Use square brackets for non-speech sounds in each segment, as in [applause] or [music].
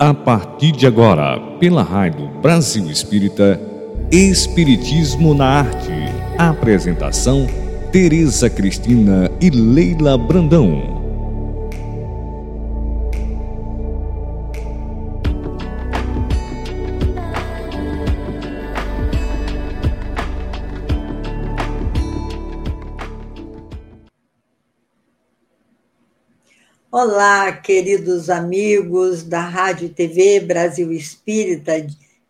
A partir de agora, pela Rádio Brasil Espírita, Espiritismo na Arte. Apresentação: Tereza Cristina e Leila Brandão. Olá, queridos amigos da Rádio e TV Brasil Espírita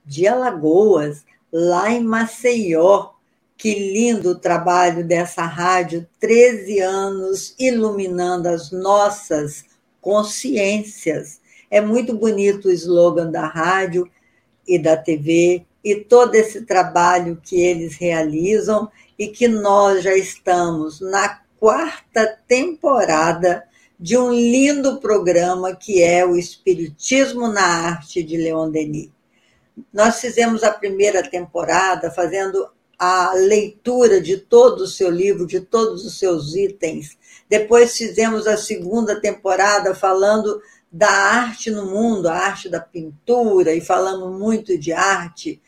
de Alagoas, lá em Maceió. Que lindo o trabalho dessa rádio, 13 anos iluminando as nossas consciências. É muito bonito o slogan da rádio e da TV e todo esse trabalho que eles realizam e que nós já estamos na quarta temporada de um lindo programa que é o Espiritismo na Arte de Leon Denis. Nós fizemos a primeira temporada fazendo a leitura de todo o seu livro, de todos os seus itens. Depois fizemos a segunda temporada falando da arte no mundo, a arte da pintura, e falamos muito de arte,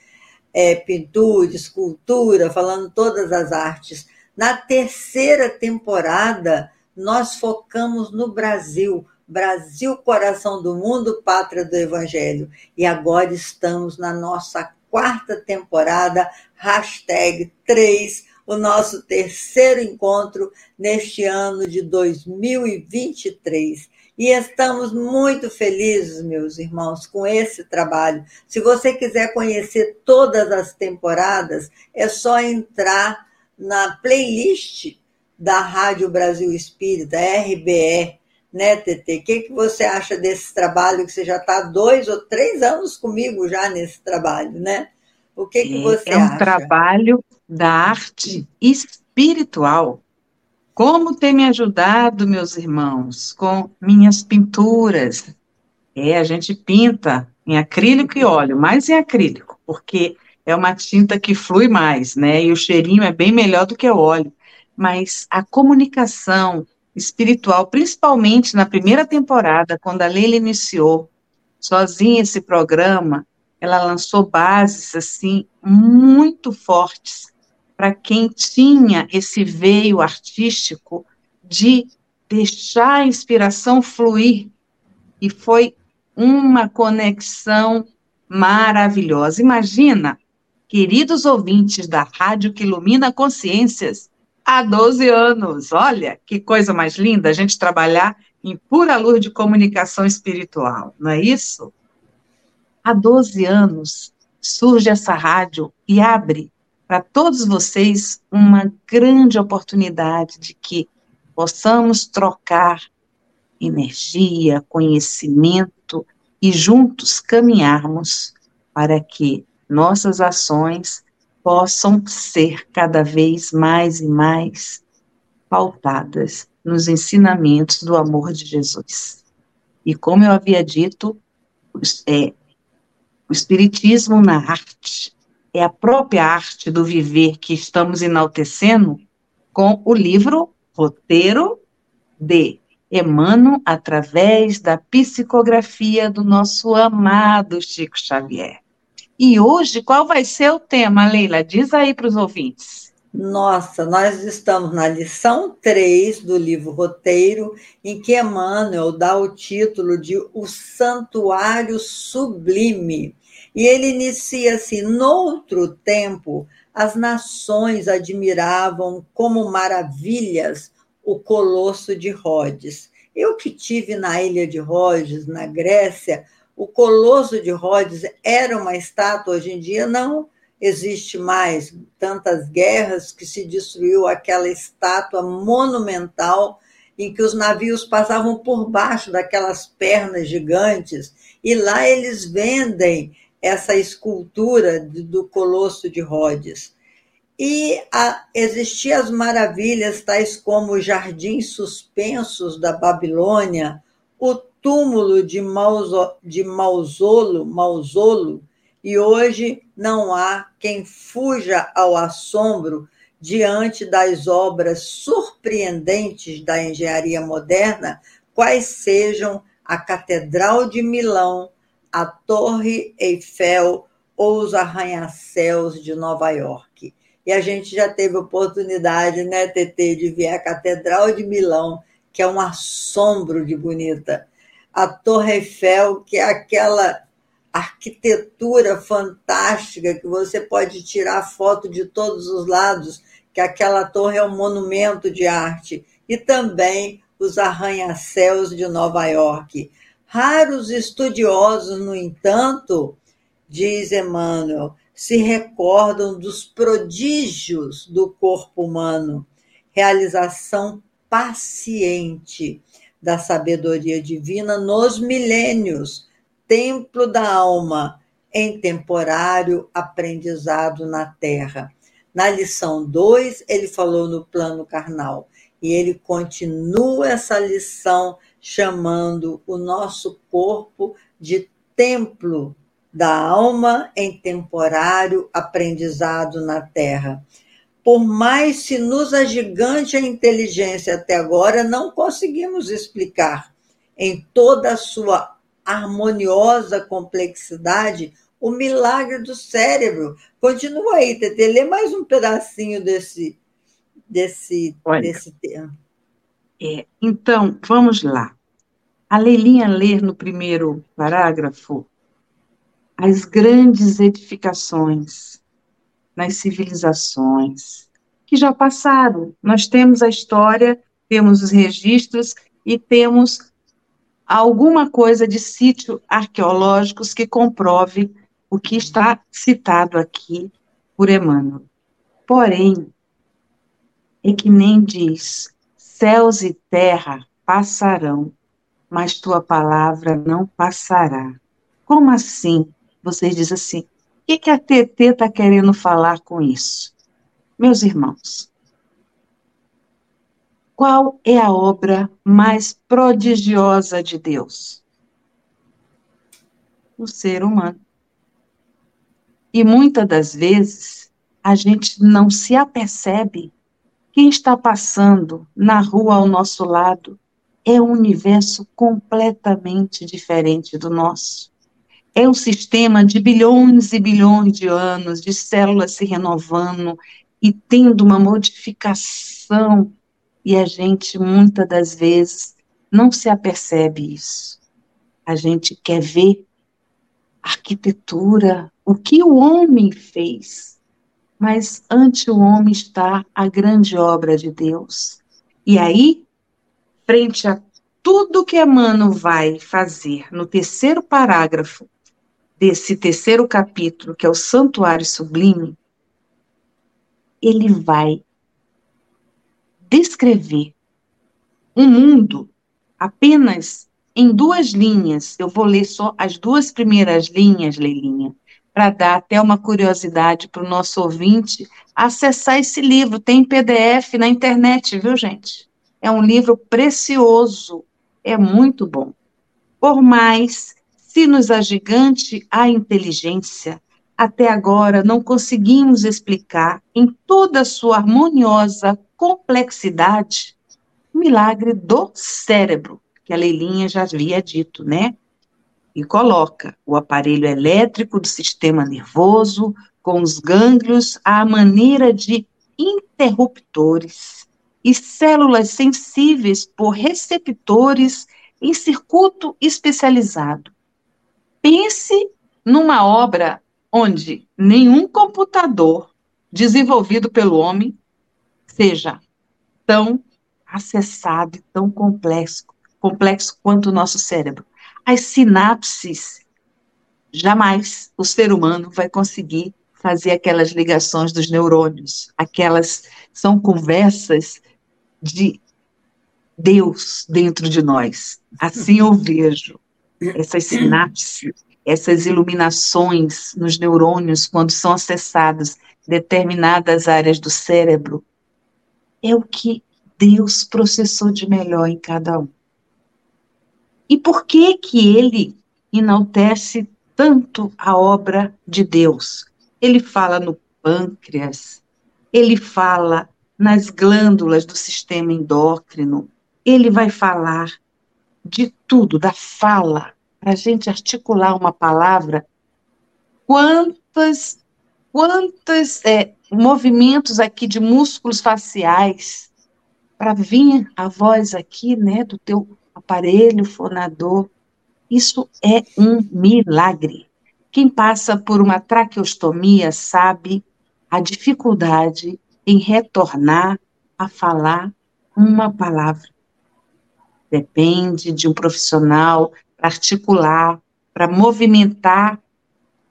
é, pintura, escultura, falando todas as artes. Na terceira temporada, nós focamos no Brasil. Brasil, coração do mundo, pátria do Evangelho. E agora estamos na nossa quarta temporada, hashtag 3, o nosso terceiro encontro neste ano de 2023. E estamos muito felizes, meus irmãos, com esse trabalho. Se você quiser conhecer todas as temporadas, é só entrar na playlist da Rádio Brasil Espírita, RBE, né, TT? O que, que você acha desse trabalho que você já está dois ou três anos comigo já nesse trabalho, né? O que, que você é, acha? É um trabalho da arte espiritual. Como tem me ajudado, meus irmãos, com minhas pinturas. É, a gente pinta em acrílico e óleo, mais em acrílico, porque é uma tinta que flui mais, né? E o cheirinho é bem melhor do que o óleo mas a comunicação espiritual, principalmente na primeira temporada, quando a Leila iniciou sozinha esse programa, ela lançou bases assim muito fortes para quem tinha esse veio artístico de deixar a inspiração fluir e foi uma conexão maravilhosa. Imagina, queridos ouvintes da Rádio que ilumina consciências, há 12 anos. Olha que coisa mais linda a gente trabalhar em pura luz de comunicação espiritual, não é isso? Há 12 anos surge essa rádio e abre para todos vocês uma grande oportunidade de que possamos trocar energia, conhecimento e juntos caminharmos para que nossas ações possam ser cada vez mais e mais pautadas nos ensinamentos do amor de Jesus. E como eu havia dito, é, o Espiritismo na arte é a própria arte do viver que estamos enaltecendo com o livro Roteiro de Emmanuel através da psicografia do nosso amado Chico Xavier. E hoje, qual vai ser o tema, Leila? Diz aí para os ouvintes. Nossa, nós estamos na lição 3 do livro Roteiro, em que Emmanuel dá o título de O Santuário Sublime. E ele inicia assim: Noutro tempo, as nações admiravam como maravilhas o colosso de Rhodes. Eu que tive na ilha de Rhodes, na Grécia, o Colosso de Rhodes era uma estátua, hoje em dia não existe mais tantas guerras que se destruiu aquela estátua monumental em que os navios passavam por baixo daquelas pernas gigantes e lá eles vendem essa escultura do Colosso de Rhodes. E existiam as maravilhas tais como os jardins suspensos da Babilônia, o túmulo de, Mauso, de Mausolo, Mausolo, e hoje não há quem fuja ao assombro diante das obras surpreendentes da engenharia moderna, quais sejam a Catedral de Milão, a Torre Eiffel ou os arranha-céus de Nova York. E a gente já teve oportunidade, né, TT, de ver a Catedral de Milão, que é um assombro de bonita. A Torre Eiffel, que é aquela arquitetura fantástica que você pode tirar foto de todos os lados, que aquela torre é um monumento de arte. E também os arranha-céus de Nova York. Raros estudiosos, no entanto, diz Emmanuel, se recordam dos prodígios do corpo humano, realização paciente da sabedoria divina nos milênios, templo da alma em temporário aprendizado na terra. Na lição 2, ele falou no plano carnal, e ele continua essa lição chamando o nosso corpo de templo da alma em temporário aprendizado na terra. Por mais se nos agigante a inteligência até agora, não conseguimos explicar em toda a sua harmoniosa complexidade o milagre do cérebro. Continua aí, Tete, lê mais um pedacinho desse, desse, Olha, desse tema. É, então, vamos lá. A Leilinha lê no primeiro parágrafo as grandes edificações nas civilizações que já passaram. Nós temos a história, temos os registros e temos alguma coisa de sítio arqueológicos que comprove o que está citado aqui por Emmanuel. Porém, é que nem diz: céus e terra passarão, mas tua palavra não passará. Como assim? Vocês dizem assim: que, que a TT está querendo falar com isso? Meus irmãos, qual é a obra mais prodigiosa de Deus? O ser humano. E muitas das vezes a gente não se apercebe quem está passando na rua ao nosso lado é um universo completamente diferente do nosso. É um sistema de bilhões e bilhões de anos de células se renovando e tendo uma modificação, e a gente muitas das vezes não se apercebe isso. A gente quer ver arquitetura, o que o homem fez mas ante o homem está a grande obra de Deus. E aí, frente a tudo que Emmanuel vai fazer no terceiro parágrafo desse terceiro capítulo, que é o Santuário Sublime, ele vai descrever um mundo apenas em duas linhas. Eu vou ler só as duas primeiras linhas, Leilinha, para dar até uma curiosidade para o nosso ouvinte acessar esse livro. Tem PDF na internet, viu, gente? É um livro precioso, é muito bom. Por mais se nos agigante a inteligência, até agora não conseguimos explicar em toda a sua harmoniosa complexidade o milagre do cérebro, que a Leilinha já havia dito, né? e coloca o aparelho elétrico do sistema nervoso com os gânglios à maneira de interruptores e células sensíveis por receptores em circuito especializado. Pense numa obra onde nenhum computador desenvolvido pelo homem seja tão acessado e tão complexo, complexo quanto o nosso cérebro as sinapses, jamais o ser humano vai conseguir fazer aquelas ligações dos neurônios. Aquelas são conversas de Deus dentro de nós. Assim eu vejo essas sinapses, essas iluminações nos neurônios quando são acessadas determinadas áreas do cérebro. É o que Deus processou de melhor em cada um. E por que que ele enaltece tanto a obra de Deus? Ele fala no pâncreas, ele fala nas glândulas do sistema endócrino, ele vai falar de tudo, da fala, para a gente articular uma palavra, quantas, quantos é, movimentos aqui de músculos faciais para vir a voz aqui, né, do teu aparelho fonador. Isso é um milagre. Quem passa por uma traqueostomia sabe a dificuldade em retornar a falar uma palavra. Depende de um profissional para articular, para movimentar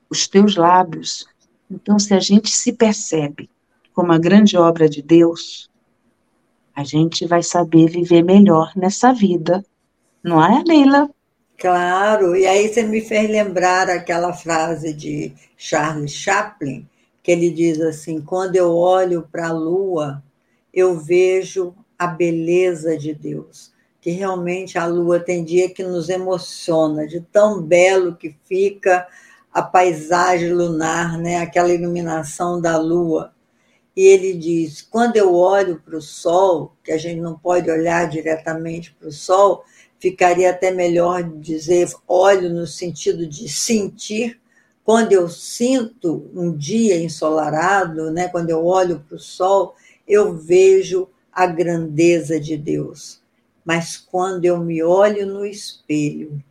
os teus lábios. Então, se a gente se percebe como a grande obra de Deus, a gente vai saber viver melhor nessa vida. Não é, Leila? Claro, e aí você me fez lembrar aquela frase de Charles Chaplin, que ele diz assim: quando eu olho para a lua, eu vejo a beleza de Deus. Que realmente a lua tem dia que nos emociona, de tão belo que fica a paisagem lunar, né? aquela iluminação da lua. E ele diz: quando eu olho para o sol, que a gente não pode olhar diretamente para o sol, ficaria até melhor dizer olho no sentido de sentir. Quando eu sinto um dia ensolarado, né, quando eu olho para o sol, eu vejo a grandeza de Deus. Mas quando eu me olho no espelho,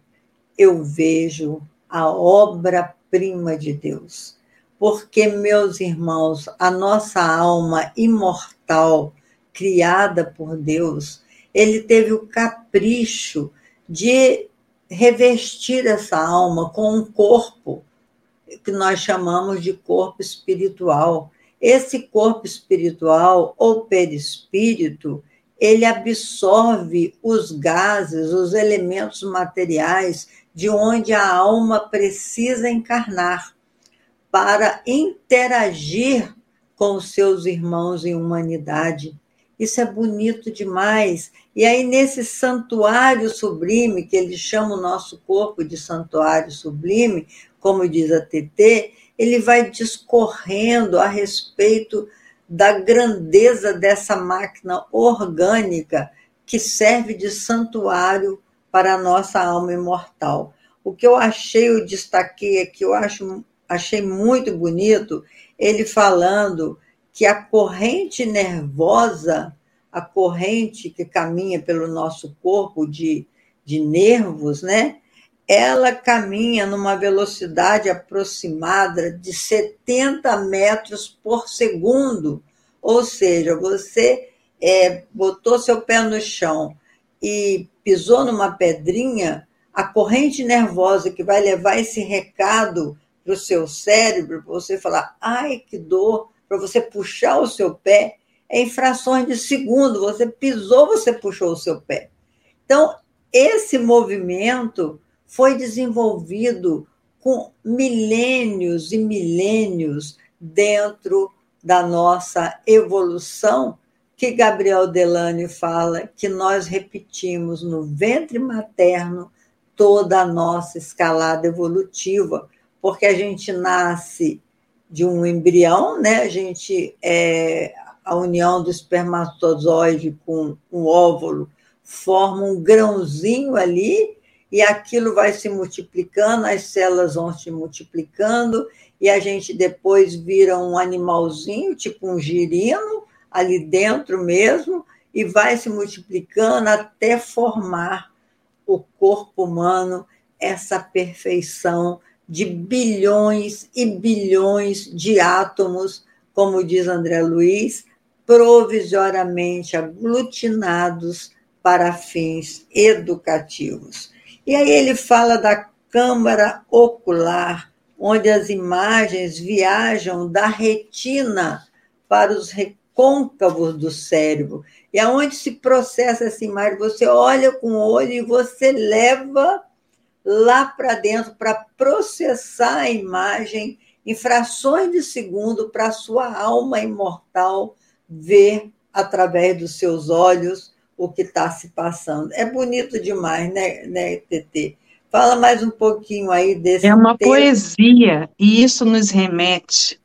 eu vejo a obra-prima de Deus. Porque, meus irmãos, a nossa alma imortal, criada por Deus, ele teve o capricho de revestir essa alma com um corpo que nós chamamos de corpo espiritual. Esse corpo espiritual ou perispírito, ele absorve os gases, os elementos materiais de onde a alma precisa encarnar para interagir com os seus irmãos em humanidade. Isso é bonito demais. E aí, nesse santuário sublime, que eles chamam o nosso corpo de santuário sublime, como diz a TT, ele vai discorrendo a respeito da grandeza dessa máquina orgânica que serve de santuário para a nossa alma imortal. O que eu achei, eu destaquei aqui, eu acho, achei muito bonito, ele falando que a corrente nervosa, a corrente que caminha pelo nosso corpo de, de nervos, né? Ela caminha numa velocidade aproximada de 70 metros por segundo. Ou seja, você é, botou seu pé no chão e pisou numa pedrinha, a corrente nervosa que vai levar esse recado para o seu cérebro, para você falar, ai, que dor, para você puxar o seu pé, é em frações de segundo. Você pisou, você puxou o seu pé. Então, esse movimento foi desenvolvido com milênios e milênios dentro da nossa evolução, que Gabriel Delane fala que nós repetimos no ventre materno toda a nossa escalada evolutiva, porque a gente nasce de um embrião, né? A gente é a união do espermatozoide com um óvulo forma um grãozinho ali e aquilo vai se multiplicando, as células vão se multiplicando e a gente depois vira um animalzinho, tipo um girino, ali dentro mesmo, e vai se multiplicando até formar o corpo humano, essa perfeição de bilhões e bilhões de átomos, como diz André Luiz, provisoriamente aglutinados para fins educativos. E aí ele fala da câmara ocular, onde as imagens viajam da retina para os recôncavos do cérebro, e aonde se processa essa imagem, você olha com o olho e você leva lá para dentro para processar a imagem em frações de segundo para sua alma imortal ver através dos seus olhos o que está se passando. É bonito demais, né, né, TT? Fala mais um pouquinho aí desse. É uma texto. poesia, e isso nos remete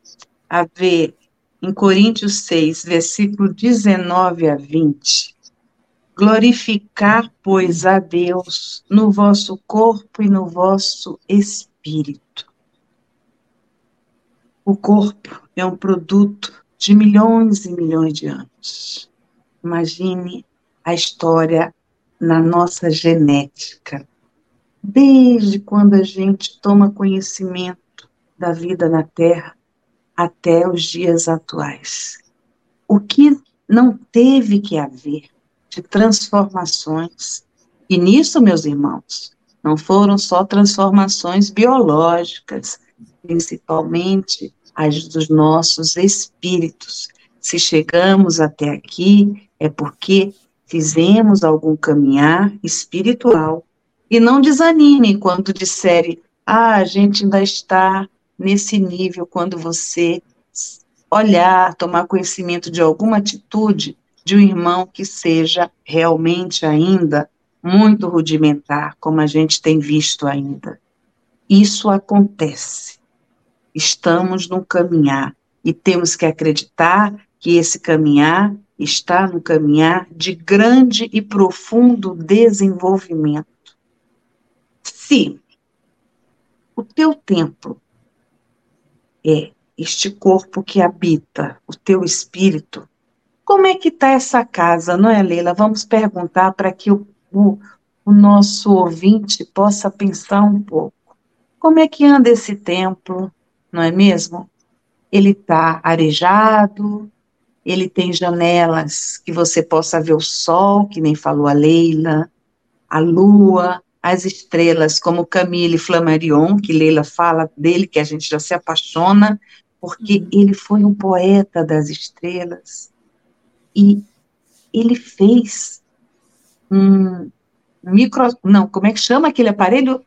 a ver em Coríntios 6, versículo 19 a 20, Glorificar, pois, a Deus no vosso corpo e no vosso espírito. O corpo é um produto de milhões e milhões de anos. Imagine a história na nossa genética. Desde quando a gente toma conhecimento da vida na Terra até os dias atuais. O que não teve que haver de transformações. E nisso, meus irmãos, não foram só transformações biológicas, principalmente as dos nossos espíritos. Se chegamos até aqui, é porque fizemos algum caminhar espiritual. E não desanime quando disserem, ah, a gente ainda está nesse nível, quando você olhar, tomar conhecimento de alguma atitude de um irmão que seja realmente ainda muito rudimentar, como a gente tem visto ainda. Isso acontece. Estamos no caminhar e temos que acreditar que esse caminhar está no caminhar de grande e profundo desenvolvimento. Se o teu templo é este corpo que habita o teu espírito, como é que está essa casa, não é, Leila? Vamos perguntar para que o, o, o nosso ouvinte possa pensar um pouco. Como é que anda esse templo, não é mesmo? Ele está arejado, ele tem janelas que você possa ver o sol, que nem falou a Leila, a lua, as estrelas, como Camille Flammarion, que Leila fala dele, que a gente já se apaixona, porque uhum. ele foi um poeta das estrelas. E ele fez um micro. Não, como é que chama aquele aparelho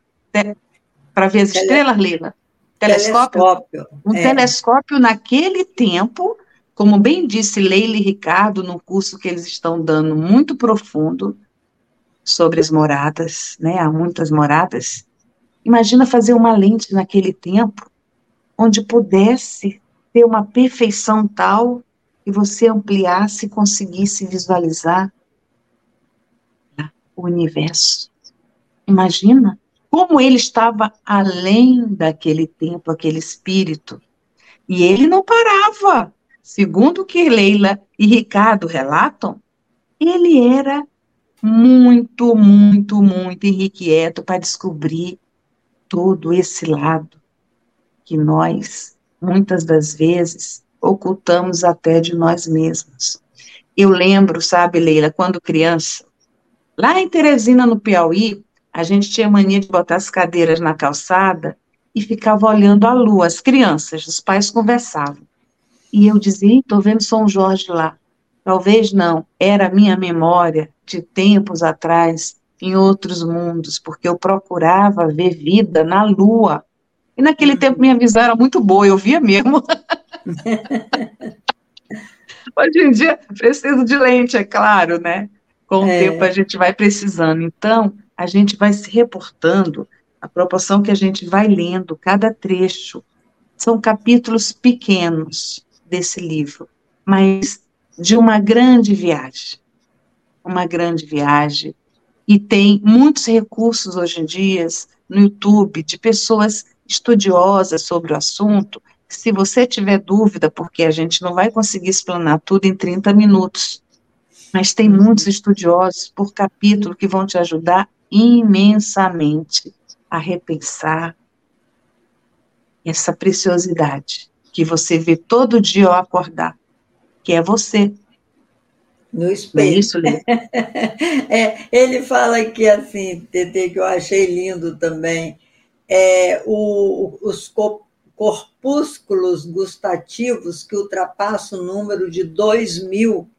para ver as Tele... estrelas, Lila? Telescópio. telescópio. Um é. telescópio naquele tempo, como bem disse Leila e Ricardo, no curso que eles estão dando muito profundo sobre as moradas, né? Há muitas moradas. Imagina fazer uma lente naquele tempo onde pudesse ter uma perfeição tal e você ampliasse e conseguisse visualizar o universo. Imagina como ele estava além daquele tempo, aquele espírito. E ele não parava. Segundo o que Leila e Ricardo relatam, ele era muito, muito, muito irrequieto para descobrir todo esse lado que nós, muitas das vezes, ocultamos até de nós mesmos. Eu lembro, sabe, Leila, quando criança, lá em Teresina, no Piauí, a gente tinha mania de botar as cadeiras na calçada e ficava olhando a lua, as crianças, os pais conversavam. E eu dizia, estou vendo São Jorge lá. Talvez não, era a minha memória de tempos atrás, em outros mundos, porque eu procurava ver vida na lua. E naquele tempo minha visão era muito boa, eu via mesmo. [laughs] Hoje em dia, preciso de lente, é claro, né? Com o é. tempo a gente vai precisando. Então, a gente vai se reportando a proporção que a gente vai lendo cada trecho. São capítulos pequenos desse livro, mas de uma grande viagem. Uma grande viagem. E tem muitos recursos hoje em dia no YouTube de pessoas estudiosas sobre o assunto se você tiver dúvida, porque a gente não vai conseguir explanar tudo em 30 minutos, mas tem muitos estudiosos por capítulo que vão te ajudar imensamente a repensar essa preciosidade que você vê todo dia ao acordar, que é você. No espelho. É isso, [laughs] é, ele fala aqui assim, Tete, que eu achei lindo também, é, o, os corpúsculos gustativos que ultrapassam o número de dois mil,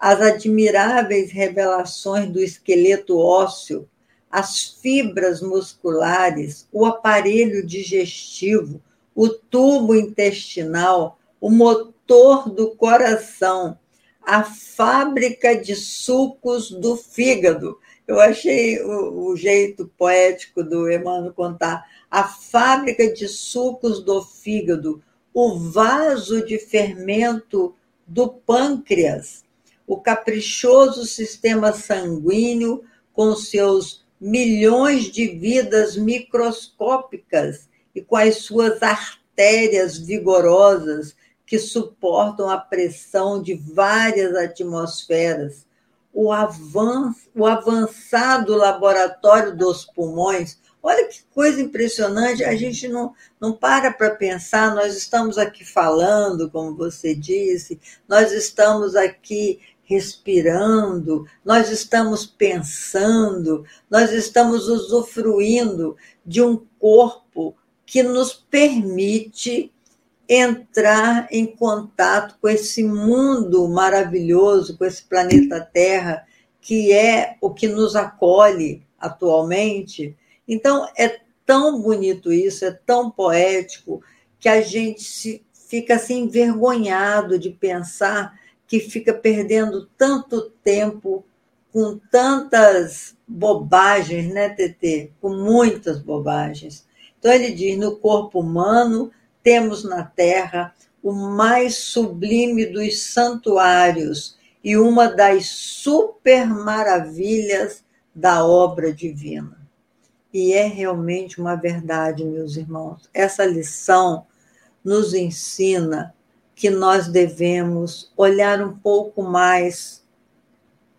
as admiráveis revelações do esqueleto ósseo, as fibras musculares, o aparelho digestivo, o tubo intestinal, o motor do coração, a fábrica de sucos do fígado. Eu achei o, o jeito poético do Emmanuel contar a fábrica de sucos do fígado, o vaso de fermento do pâncreas, o caprichoso sistema sanguíneo com seus milhões de vidas microscópicas e com as suas artérias vigorosas que suportam a pressão de várias atmosferas, o, avanço, o avançado laboratório dos pulmões. Olha que coisa impressionante, a gente não, não para para pensar, nós estamos aqui falando, como você disse, nós estamos aqui respirando, nós estamos pensando, nós estamos usufruindo de um corpo que nos permite entrar em contato com esse mundo maravilhoso, com esse planeta Terra, que é o que nos acolhe atualmente. Então, é tão bonito isso, é tão poético, que a gente se, fica assim envergonhado de pensar que fica perdendo tanto tempo com tantas bobagens, né, TT? Com muitas bobagens. Então, ele diz: no corpo humano temos na terra o mais sublime dos santuários e uma das super maravilhas da obra divina. E é realmente uma verdade, meus irmãos. Essa lição nos ensina que nós devemos olhar um pouco mais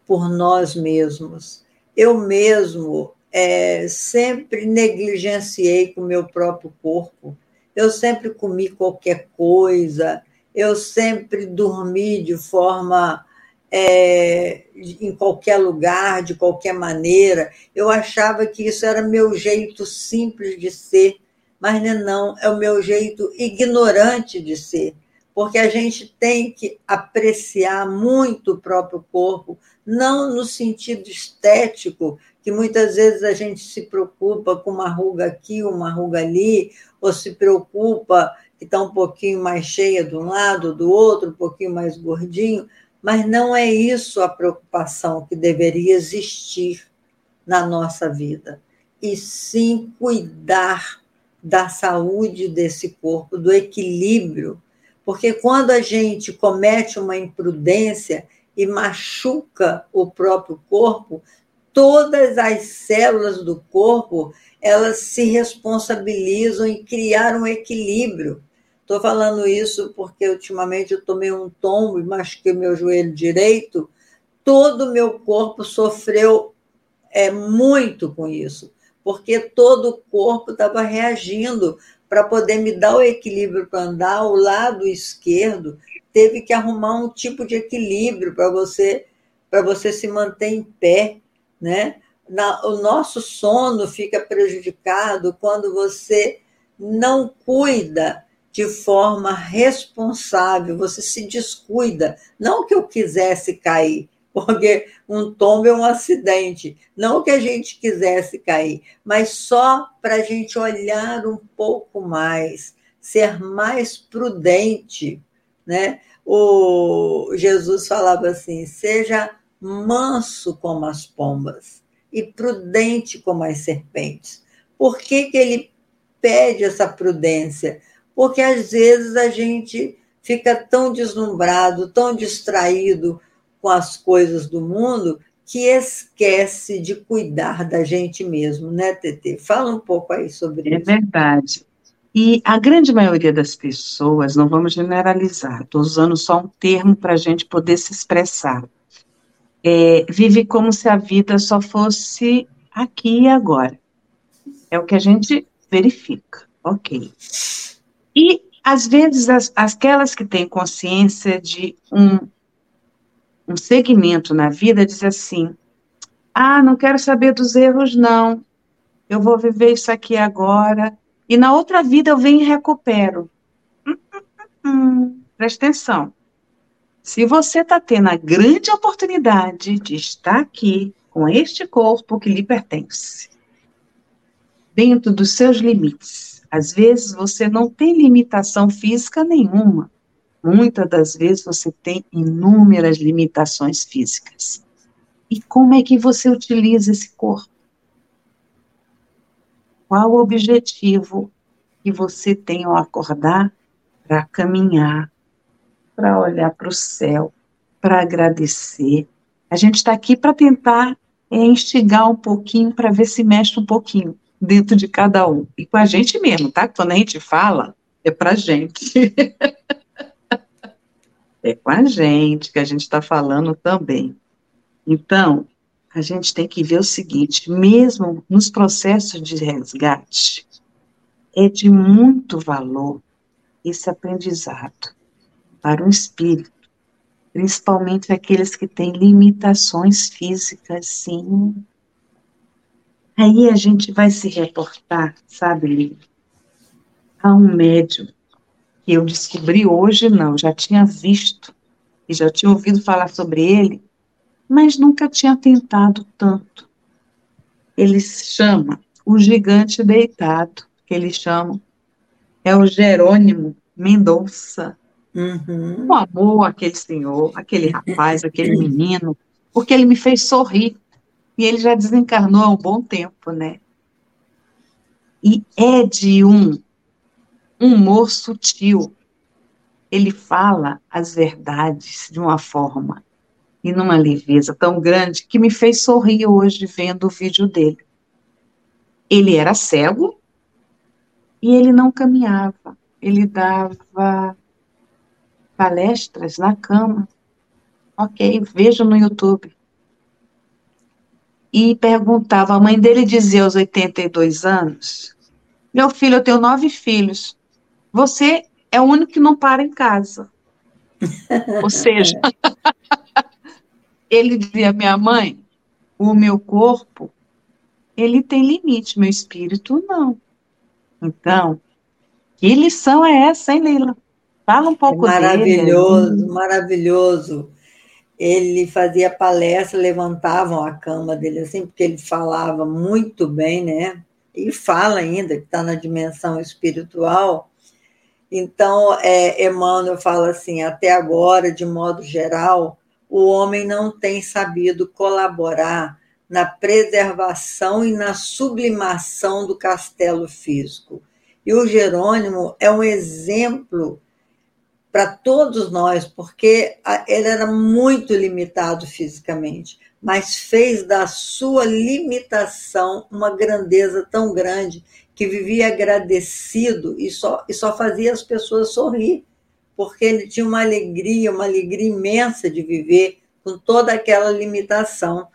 por nós mesmos. Eu mesmo é, sempre negligenciei com o meu próprio corpo. Eu sempre comi qualquer coisa, eu sempre dormi de forma é, em qualquer lugar, de qualquer maneira. Eu achava que isso era meu jeito simples de ser, mas não, é é o meu jeito ignorante de ser, porque a gente tem que apreciar muito o próprio corpo, não no sentido estético, que muitas vezes a gente se preocupa com uma ruga aqui, uma ruga ali, ou se preocupa que está um pouquinho mais cheia de um lado, do outro, um pouquinho mais gordinho, mas não é isso a preocupação que deveria existir na nossa vida, e sim cuidar da saúde desse corpo, do equilíbrio, porque quando a gente comete uma imprudência e machuca o próprio corpo, todas as células do corpo elas se responsabilizam em criar um equilíbrio. Estou falando isso porque ultimamente eu tomei um tombo e machuquei meu joelho direito. Todo o meu corpo sofreu é, muito com isso, porque todo o corpo estava reagindo para poder me dar o equilíbrio para andar. O lado esquerdo teve que arrumar um tipo de equilíbrio para você para você se manter em pé, né? na, o nosso sono fica prejudicado quando você não cuida de forma responsável, você se descuida. Não que eu quisesse cair, [laughs] porque um tombo é um acidente, não que a gente quisesse cair, mas só para a gente olhar um pouco mais, ser mais prudente, né? O Jesus falava assim: seja manso como as pombas e prudente como as serpentes. Por que, que ele pede essa prudência? Porque às vezes a gente fica tão deslumbrado, tão distraído com as coisas do mundo, que esquece de cuidar da gente mesmo, né, Tetê? Fala um pouco aí sobre é isso. É verdade. E a grande maioria das pessoas, não vamos generalizar, estou usando só um termo para a gente poder se expressar, é, vive como se a vida só fosse aqui e agora. É o que a gente verifica, ok. E, às vezes, as, aquelas que têm consciência de um, um segmento na vida dizem assim, ah, não quero saber dos erros, não, eu vou viver isso aqui agora, e na outra vida eu venho e recupero. Hum, hum, hum, hum. presta atenção. Se você está tendo a grande oportunidade de estar aqui com este corpo que lhe pertence, dentro dos seus limites, às vezes você não tem limitação física nenhuma. Muitas das vezes você tem inúmeras limitações físicas. E como é que você utiliza esse corpo? Qual o objetivo que você tem ao acordar para caminhar para olhar para o céu, para agradecer. A gente está aqui para tentar é, instigar um pouquinho, para ver se mexe um pouquinho dentro de cada um. E com a gente mesmo, tá? Quando a gente fala, é para a gente. [laughs] é com a gente que a gente está falando também. Então, a gente tem que ver o seguinte: mesmo nos processos de resgate, é de muito valor esse aprendizado para o espírito, principalmente aqueles que têm limitações físicas, sim. Aí a gente vai se reportar, sabe, Lívia, a um médium que eu descobri hoje, não, já tinha visto e já tinha ouvido falar sobre ele, mas nunca tinha tentado tanto. Ele se chama o gigante deitado, que eles chamam, é o Jerônimo Mendonça. Uhum. Um amor aquele senhor, aquele rapaz, aquele menino, porque ele me fez sorrir. E ele já desencarnou há um bom tempo, né? E é de um humor sutil. Ele fala as verdades de uma forma e numa leveza tão grande que me fez sorrir hoje vendo o vídeo dele. Ele era cego e ele não caminhava, ele dava palestras na cama. Ok, vejo no YouTube. E perguntava, a mãe dele dizia aos 82 anos: Meu filho, eu tenho nove filhos. Você é o único que não para em casa. [laughs] Ou seja, ele dizia, minha mãe, o meu corpo, ele tem limite, meu espírito não. Então, que lição é essa, hein, Leila? Fala um pouco é maravilhoso, dele. Maravilhoso, maravilhoso. Ele fazia palestra, levantavam a cama dele assim, porque ele falava muito bem, né? E fala ainda, que está na dimensão espiritual. Então, é, Emmanuel fala assim: até agora, de modo geral, o homem não tem sabido colaborar na preservação e na sublimação do castelo físico. E o Jerônimo é um exemplo para todos nós, porque ele era muito limitado fisicamente, mas fez da sua limitação uma grandeza tão grande que vivia agradecido e só, e só fazia as pessoas sorrir, porque ele tinha uma alegria, uma alegria imensa de viver com toda aquela limitação.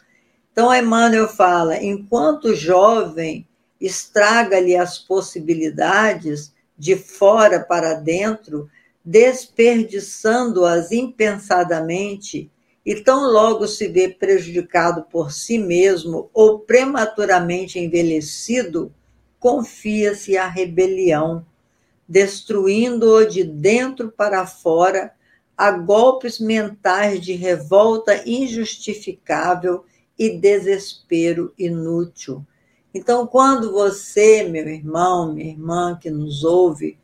Então, Emmanuel fala: enquanto jovem, estraga-lhe as possibilidades de fora para dentro, desperdiçando-as impensadamente, e tão logo se vê prejudicado por si mesmo ou prematuramente envelhecido, confia-se à rebelião, destruindo-o de dentro para fora a golpes mentais de revolta injustificável e desespero inútil. Então, quando você, meu irmão, minha irmã que nos ouve,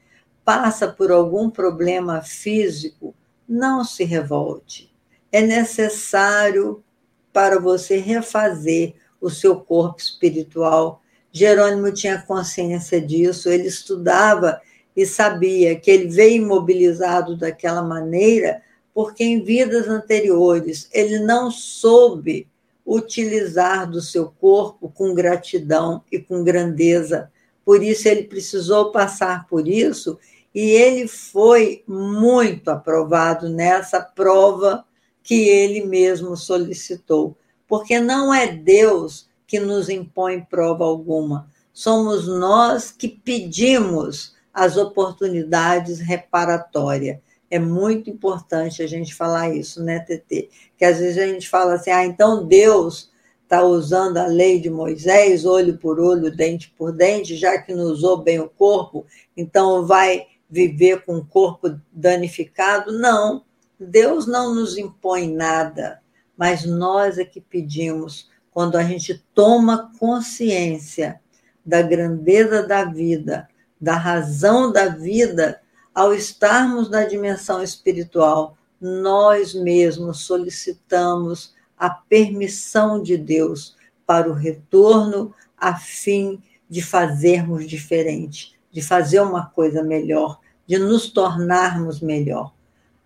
passa por algum problema físico, não se revolte. É necessário para você refazer o seu corpo espiritual. Jerônimo tinha consciência disso, ele estudava e sabia que ele veio imobilizado daquela maneira porque em vidas anteriores ele não soube utilizar do seu corpo com gratidão e com grandeza. Por isso, ele precisou passar por isso e ele foi muito aprovado nessa prova que ele mesmo solicitou. Porque não é Deus que nos impõe prova alguma, somos nós que pedimos as oportunidades reparatórias. É muito importante a gente falar isso, né, TT? Que às vezes a gente fala assim, ah, então Deus está usando a lei de Moisés, olho por olho, dente por dente, já que não usou bem o corpo, então vai viver com o corpo danificado? Não, Deus não nos impõe nada, mas nós é que pedimos, quando a gente toma consciência da grandeza da vida, da razão da vida, ao estarmos na dimensão espiritual, nós mesmos solicitamos a permissão de Deus para o retorno, a fim de fazermos diferente, de fazer uma coisa melhor, de nos tornarmos melhor.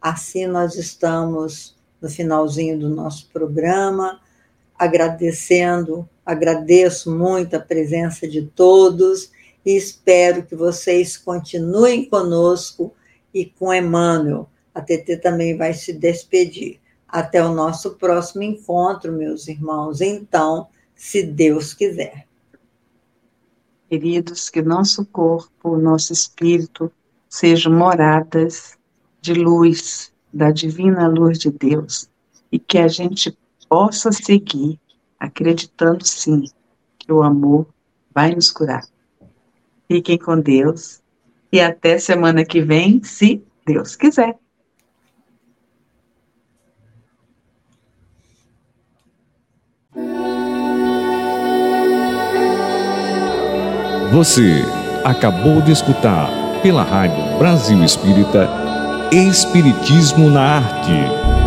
Assim nós estamos no finalzinho do nosso programa, agradecendo, agradeço muito a presença de todos e espero que vocês continuem conosco e com Emmanuel. A TT também vai se despedir. Até o nosso próximo encontro, meus irmãos. Então, se Deus quiser. Queridos, que nosso corpo, nosso espírito sejam moradas de luz, da divina luz de Deus, e que a gente possa seguir acreditando sim que o amor vai nos curar. Fiquem com Deus e até semana que vem, se Deus quiser. Você acabou de escutar pela Rádio Brasil Espírita Espiritismo na Arte